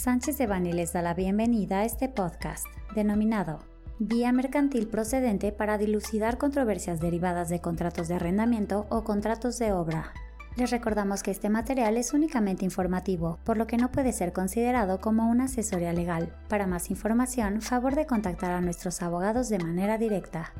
Sánchez de Bani les da la bienvenida a este podcast, denominado Vía Mercantil Procedente para dilucidar controversias derivadas de contratos de arrendamiento o contratos de obra. Les recordamos que este material es únicamente informativo, por lo que no puede ser considerado como una asesoría legal. Para más información, favor de contactar a nuestros abogados de manera directa.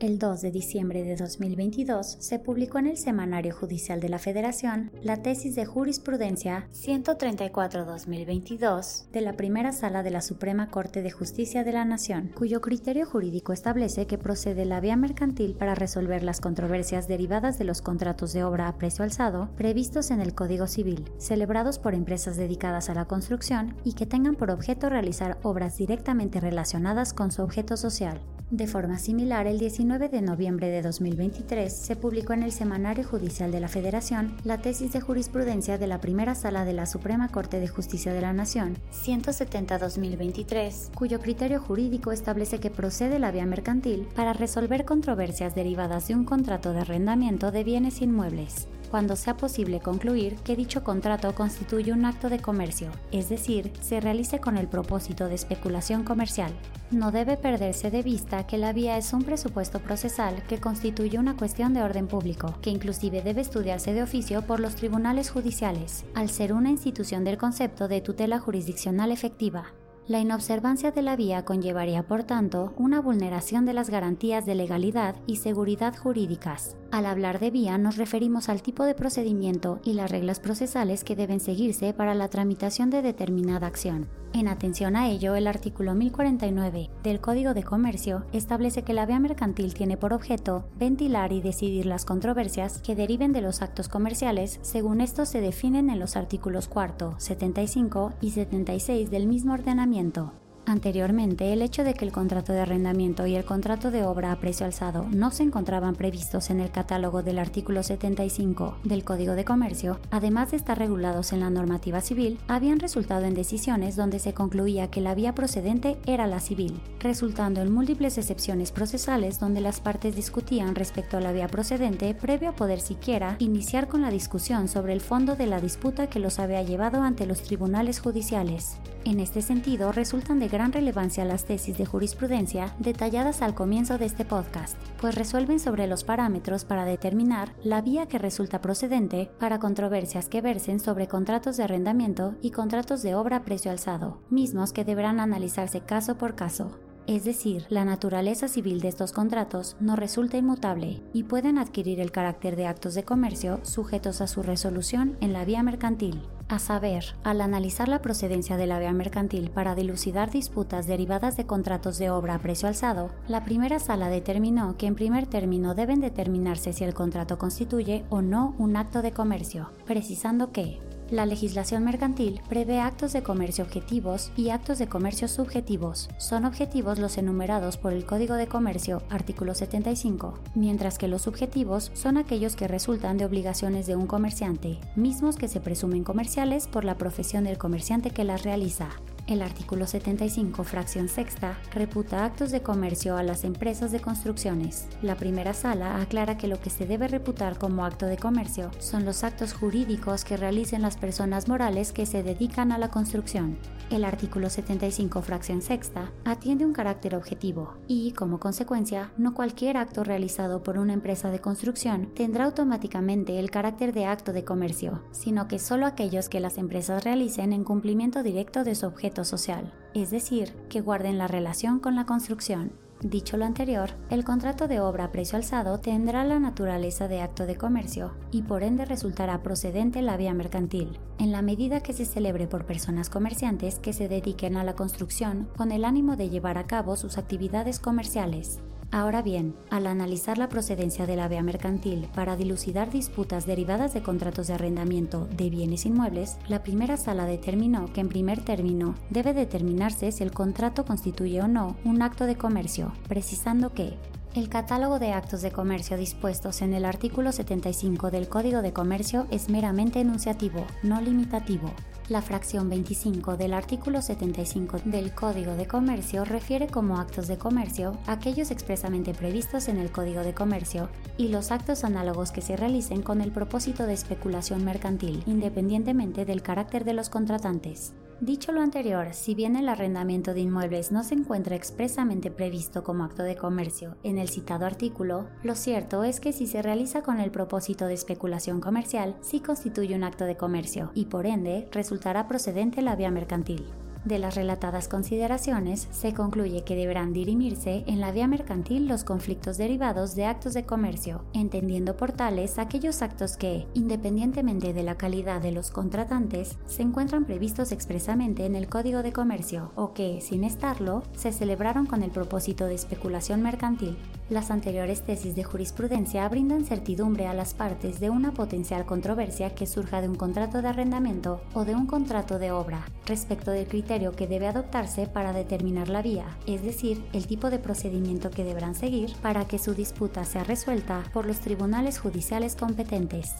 El 2 de diciembre de 2022 se publicó en el Semanario Judicial de la Federación la tesis de jurisprudencia 134-2022 de la primera sala de la Suprema Corte de Justicia de la Nación, cuyo criterio jurídico establece que procede la vía mercantil para resolver las controversias derivadas de los contratos de obra a precio alzado previstos en el Código Civil, celebrados por empresas dedicadas a la construcción y que tengan por objeto realizar obras directamente relacionadas con su objeto social. De forma similar, el 19 de noviembre de 2023 se publicó en el Semanario Judicial de la Federación la tesis de jurisprudencia de la primera sala de la Suprema Corte de Justicia de la Nación, 170-2023, cuyo criterio jurídico establece que procede la vía mercantil para resolver controversias derivadas de un contrato de arrendamiento de bienes inmuebles cuando sea posible concluir que dicho contrato constituye un acto de comercio, es decir, se realice con el propósito de especulación comercial. No debe perderse de vista que la vía es un presupuesto procesal que constituye una cuestión de orden público, que inclusive debe estudiarse de oficio por los tribunales judiciales, al ser una institución del concepto de tutela jurisdiccional efectiva. La inobservancia de la vía conllevaría, por tanto, una vulneración de las garantías de legalidad y seguridad jurídicas. Al hablar de vía nos referimos al tipo de procedimiento y las reglas procesales que deben seguirse para la tramitación de determinada acción. En atención a ello, el artículo 1049 del Código de Comercio establece que la vía mercantil tiene por objeto ventilar y decidir las controversias que deriven de los actos comerciales según estos se definen en los artículos 4, 75 y 76 del mismo ordenamiento conocimiento. Anteriormente, el hecho de que el contrato de arrendamiento y el contrato de obra a precio alzado no se encontraban previstos en el catálogo del artículo 75 del Código de Comercio, además de estar regulados en la normativa civil, habían resultado en decisiones donde se concluía que la vía procedente era la civil, resultando en múltiples excepciones procesales donde las partes discutían respecto a la vía procedente previo a poder siquiera iniciar con la discusión sobre el fondo de la disputa que los había llevado ante los tribunales judiciales. En este sentido, resultan de gran relevancia las tesis de jurisprudencia detalladas al comienzo de este podcast, pues resuelven sobre los parámetros para determinar la vía que resulta procedente para controversias que versen sobre contratos de arrendamiento y contratos de obra a precio alzado, mismos que deberán analizarse caso por caso. Es decir, la naturaleza civil de estos contratos no resulta inmutable y pueden adquirir el carácter de actos de comercio sujetos a su resolución en la vía mercantil. A saber, al analizar la procedencia de la vía mercantil para dilucidar disputas derivadas de contratos de obra a precio alzado, la primera sala determinó que en primer término deben determinarse si el contrato constituye o no un acto de comercio, precisando que la legislación mercantil prevé actos de comercio objetivos y actos de comercio subjetivos. Son objetivos los enumerados por el Código de Comercio, artículo 75, mientras que los subjetivos son aquellos que resultan de obligaciones de un comerciante, mismos que se presumen comerciales por la profesión del comerciante que las realiza. El artículo 75, fracción sexta, reputa actos de comercio a las empresas de construcciones. La primera sala aclara que lo que se debe reputar como acto de comercio son los actos jurídicos que realicen las personas morales que se dedican a la construcción. El artículo 75, fracción sexta, atiende un carácter objetivo y, como consecuencia, no cualquier acto realizado por una empresa de construcción tendrá automáticamente el carácter de acto de comercio, sino que solo aquellos que las empresas realicen en cumplimiento directo de su objeto social, es decir, que guarden la relación con la construcción. Dicho lo anterior, el contrato de obra a precio alzado tendrá la naturaleza de acto de comercio y por ende resultará procedente la vía mercantil, en la medida que se celebre por personas comerciantes que se dediquen a la construcción con el ánimo de llevar a cabo sus actividades comerciales. Ahora bien, al analizar la procedencia de la vía mercantil para dilucidar disputas derivadas de contratos de arrendamiento de bienes inmuebles, la primera sala determinó que en primer término debe determinarse si el contrato constituye o no un acto de comercio, precisando que El catálogo de actos de comercio dispuestos en el artículo 75 del Código de Comercio es meramente enunciativo, no limitativo. La fracción 25 del artículo 75 del Código de Comercio refiere como actos de comercio aquellos expresamente previstos en el Código de Comercio y los actos análogos que se realicen con el propósito de especulación mercantil, independientemente del carácter de los contratantes. Dicho lo anterior, si bien el arrendamiento de inmuebles no se encuentra expresamente previsto como acto de comercio en el citado artículo, lo cierto es que si se realiza con el propósito de especulación comercial, sí constituye un acto de comercio y por ende resultará procedente la vía mercantil. De las relatadas consideraciones, se concluye que deberán dirimirse en la vía mercantil los conflictos derivados de actos de comercio, entendiendo por tales aquellos actos que, independientemente de la calidad de los contratantes, se encuentran previstos expresamente en el Código de Comercio o que, sin estarlo, se celebraron con el propósito de especulación mercantil. Las anteriores tesis de jurisprudencia brindan certidumbre a las partes de una potencial controversia que surja de un contrato de arrendamiento o de un contrato de obra, respecto del que debe adoptarse para determinar la vía, es decir, el tipo de procedimiento que deberán seguir para que su disputa sea resuelta por los tribunales judiciales competentes.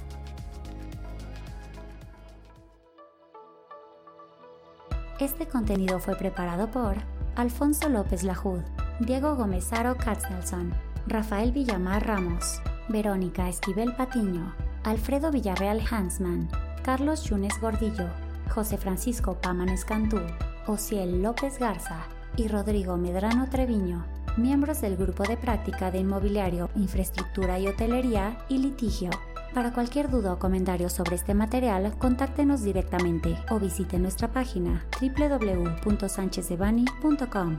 Este contenido fue preparado por Alfonso López Lajud, Diego Gomezaro Katznelson, Rafael Villamar Ramos, Verónica Esquivel Patiño, Alfredo Villarreal Hansman, Carlos Yunes Gordillo, José Francisco Pámanes Cantú, Ociel López Garza y Rodrigo Medrano Treviño, miembros del Grupo de Práctica de Inmobiliario, Infraestructura y Hotelería y Litigio. Para cualquier duda o comentario sobre este material, contáctenos directamente o visite nuestra página www.sanchezdevani.com.